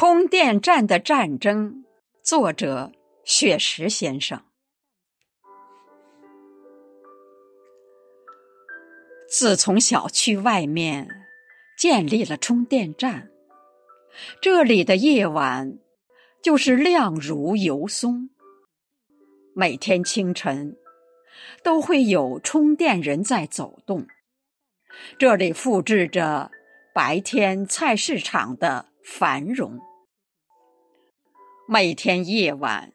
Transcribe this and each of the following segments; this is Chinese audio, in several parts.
充电站的战争，作者雪石先生。自从小区外面建立了充电站，这里的夜晚就是亮如油松。每天清晨都会有充电人在走动，这里复制着白天菜市场的。繁荣。每天夜晚，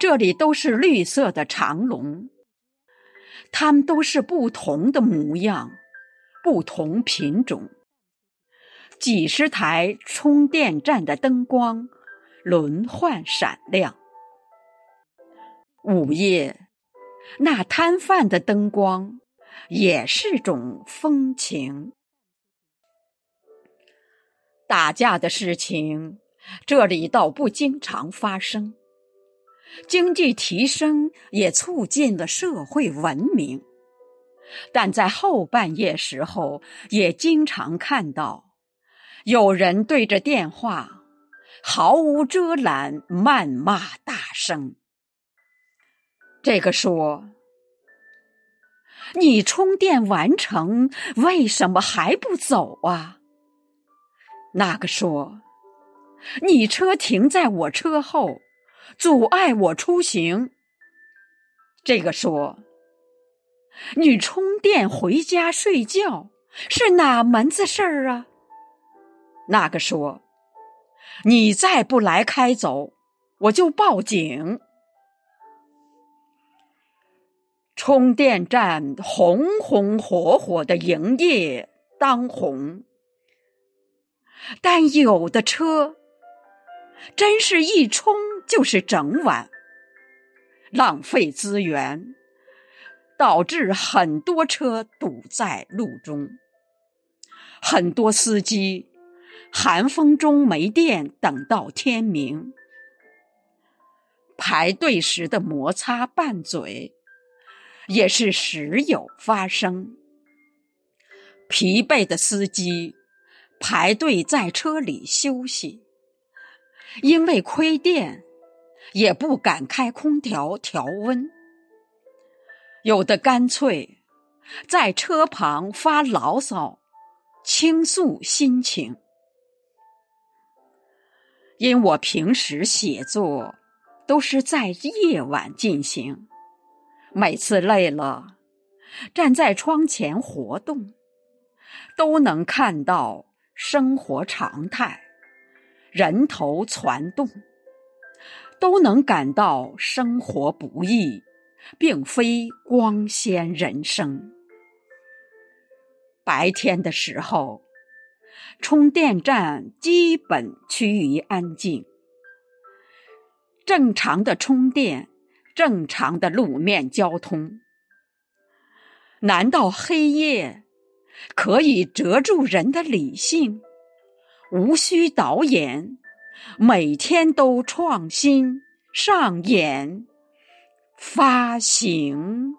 这里都是绿色的长龙，它们都是不同的模样，不同品种。几十台充电站的灯光轮换闪亮。午夜，那摊贩的灯光也是种风情。打架的事情，这里倒不经常发生。经济提升也促进了社会文明，但在后半夜时候，也经常看到有人对着电话毫无遮拦谩骂大声。这个说：“你充电完成，为什么还不走啊？”那个说：“你车停在我车后，阻碍我出行。”这个说：“你充电回家睡觉是哪门子事儿啊？”那个说：“你再不来开走，我就报警。”充电站红红火火的营业当红。但有的车，真是一冲就是整晚，浪费资源，导致很多车堵在路中，很多司机寒风中没电，等到天明，排队时的摩擦拌嘴也是时有发生，疲惫的司机。排队在车里休息，因为亏电，也不敢开空调调温。有的干脆在车旁发牢骚，倾诉心情。因我平时写作都是在夜晚进行，每次累了，站在窗前活动，都能看到。生活常态，人头攒动，都能感到生活不易，并非光鲜人生。白天的时候，充电站基本趋于安静，正常的充电，正常的路面交通。难道黑夜？可以遮住人的理性，无需导演，每天都创新上演发行。